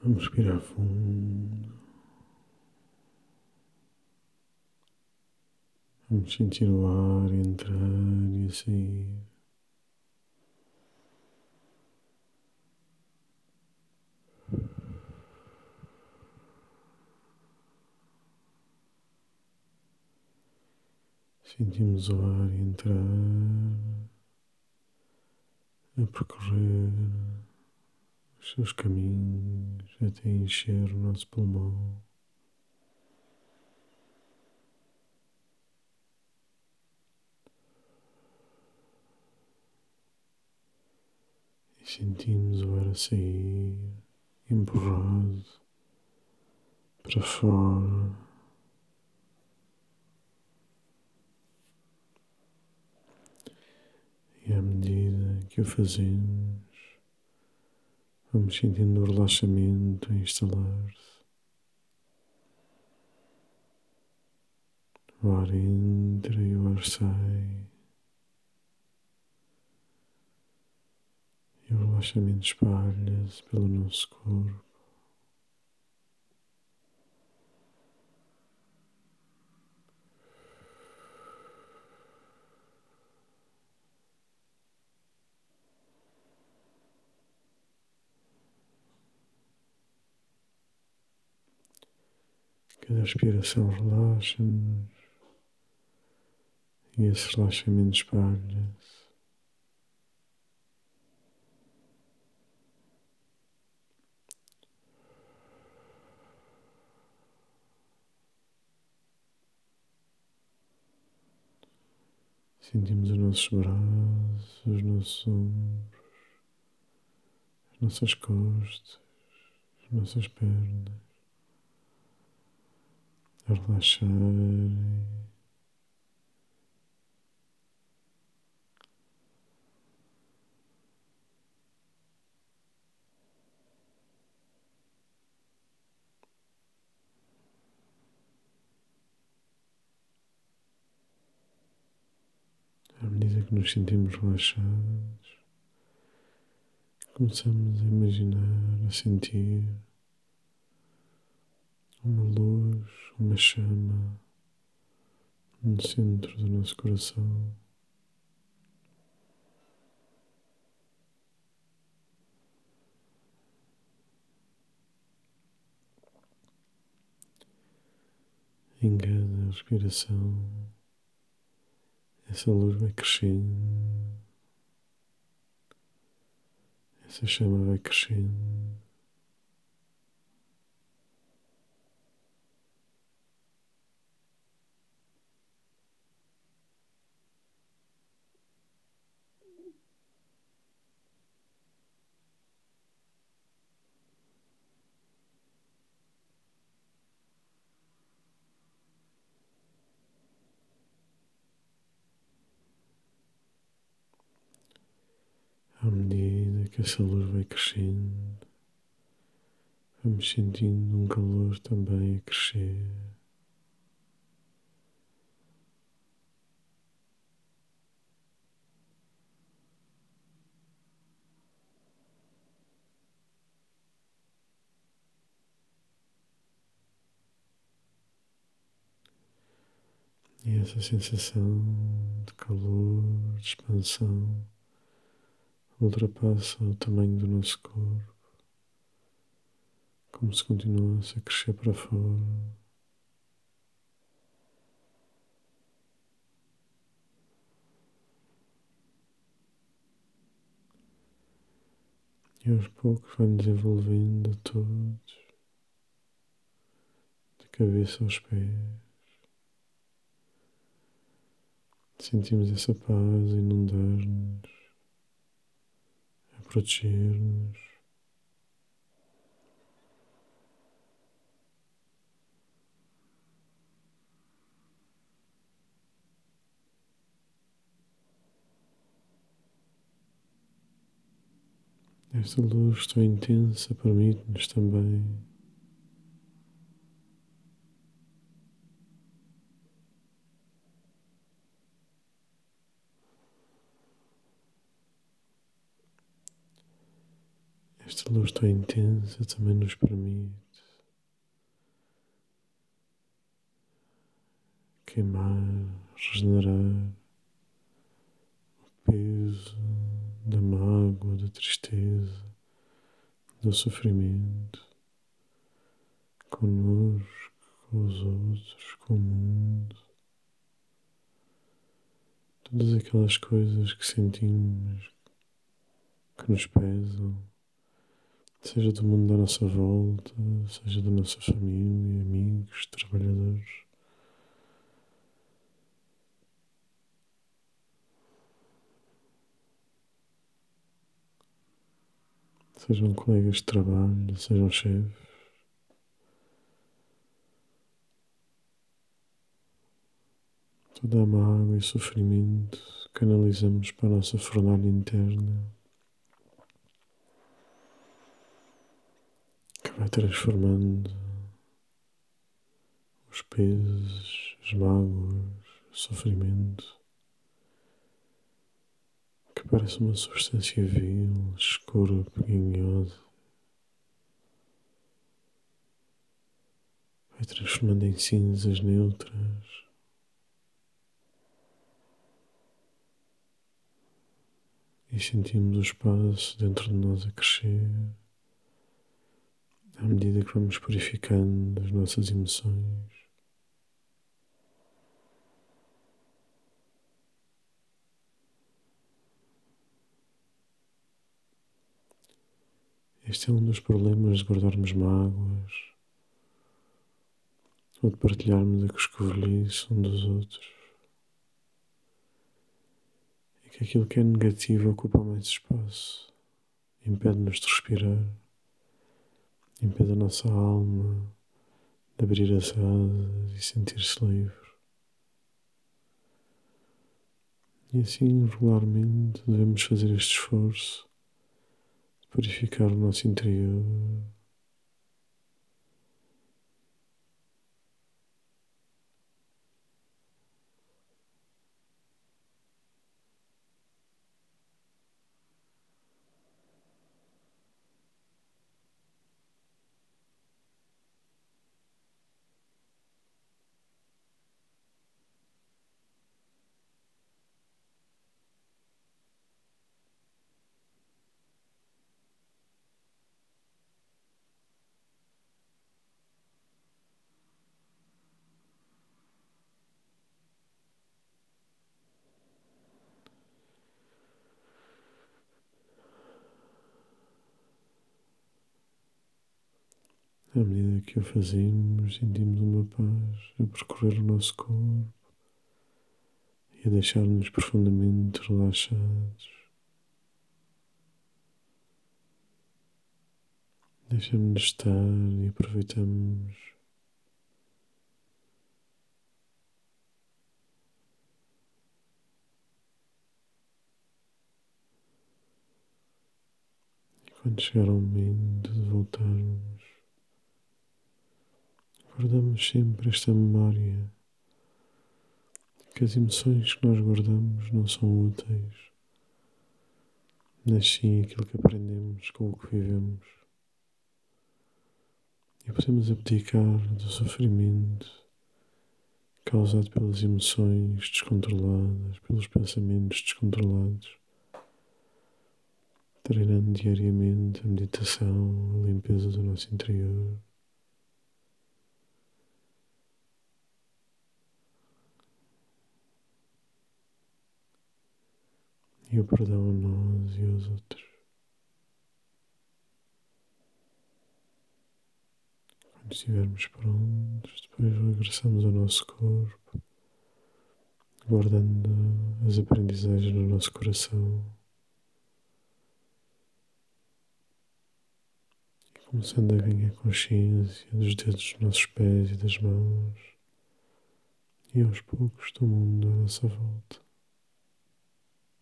Vamos respirar fundo. Vamos sentir o ar entrar e sair. Sentimos o ar entrar, a percorrer os seus caminhos até encher o nosso pulmão. E sentimos o ar a sair, empurrado para fora. E à medida que o fazemos, vamos sentindo o relaxamento a instalar-se. O ar entra e o ar sai. E o relaxamento espalha-se pelo nosso corpo. Cada respiração relaxa-nos e esse relaxamento espalha-se. Sentimos os nossos braços, os nossos ombros, as nossas costas, as nossas pernas a relaxar. À medida que nos sentimos relaxados, começamos a imaginar, a sentir uma luz, uma chama no centro do nosso coração. Em cada respiração, essa luz vai crescendo, essa chama vai crescendo. À medida que essa luz vai crescendo, vamos sentindo um calor também a crescer. E essa sensação de calor, de expansão, ultrapassa o tamanho do nosso corpo, como se continuasse a crescer para fora. E aos poucos vai nos envolvendo a todos, de cabeça aos pés. Sentimos essa paz inundar-nos proteger-nos. Esta luz tão intensa permite-nos também Esta luz tão intensa também nos permite queimar, regenerar o peso da mágoa, da tristeza, do sofrimento conosco, com os outros, com o mundo. Todas aquelas coisas que sentimos que nos pesam, seja do mundo da nossa volta, seja da nossa família, amigos, trabalhadores. Sejam colegas de trabalho, sejam chefes. Toda a mágoa e sofrimento canalizamos para a nossa fornalha interna. Vai transformando os pesos, as mágoas, o sofrimento, que parece uma substância vil, escura, pequenhosa. Vai transformando em cinzas neutras. E sentimos o espaço dentro de nós a crescer à medida que vamos purificando as nossas emoções. Este é um dos problemas de guardarmos mágoas ou de partilharmos a coscovilhice um dos outros. É que aquilo que é negativo ocupa mais espaço, impede-nos de respirar impede a nossa alma de abrir as asas e sentir-se livre. E assim, regularmente, devemos fazer este esforço de purificar o nosso interior À medida que o fazemos, sentimos uma paz a percorrer o nosso corpo e a deixar-nos profundamente relaxados. Deixamos-nos estar e aproveitamos E quando chegar o momento de voltarmos guardamos sempre esta memória que as emoções que nós guardamos não são úteis, mas sim aquilo que aprendemos com o que vivemos. E podemos abdicar do sofrimento causado pelas emoções descontroladas, pelos pensamentos descontrolados, treinando diariamente a meditação, a limpeza do nosso interior. E o perdão a nós e aos outros. Quando estivermos prontos, depois regressamos ao nosso corpo, guardando as aprendizagens no nosso coração. E começando a ganhar consciência dos dedos dos nossos pés e das mãos, e aos poucos do mundo à nossa volta.